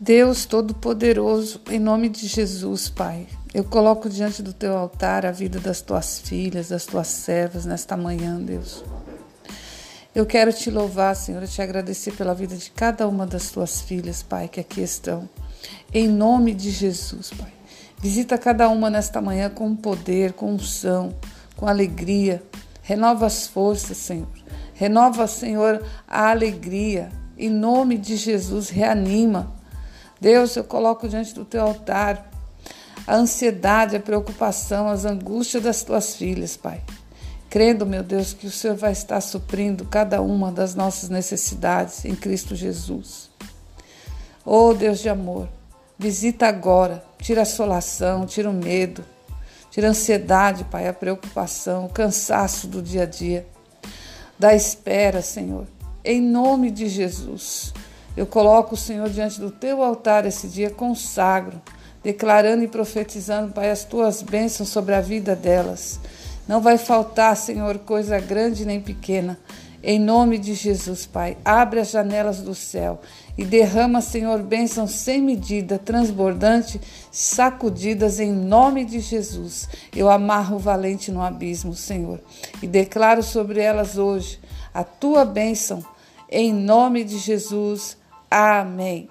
Deus Todo-Poderoso, em nome de Jesus, Pai, eu coloco diante do teu altar a vida das tuas filhas, das tuas servas nesta manhã, Deus. Eu quero te louvar, Senhor, e te agradecer pela vida de cada uma das tuas filhas, Pai, que aqui estão. Em nome de Jesus, Pai. Visita cada uma nesta manhã com poder, com unção, com alegria. Renova as forças, Senhor. Renova, Senhor, a alegria. Em nome de Jesus, reanima Deus, eu coloco diante do teu altar a ansiedade, a preocupação, as angústias das tuas filhas, Pai. Crendo, meu Deus, que o Senhor vai estar suprindo cada uma das nossas necessidades em Cristo Jesus. Oh, Deus de amor, visita agora, tira a assolação, tira o medo, tira a ansiedade, Pai, a preocupação, o cansaço do dia a dia. Da espera, Senhor, em nome de Jesus. Eu coloco o Senhor diante do teu altar esse dia, consagro, declarando e profetizando, Pai, as tuas bênçãos sobre a vida delas. Não vai faltar, Senhor, coisa grande nem pequena. Em nome de Jesus, Pai, abre as janelas do céu e derrama, Senhor, bênçãos sem medida, transbordante, sacudidas em nome de Jesus. Eu amarro o valente no abismo, Senhor, e declaro sobre elas hoje a tua bênção, em nome de Jesus. Amém.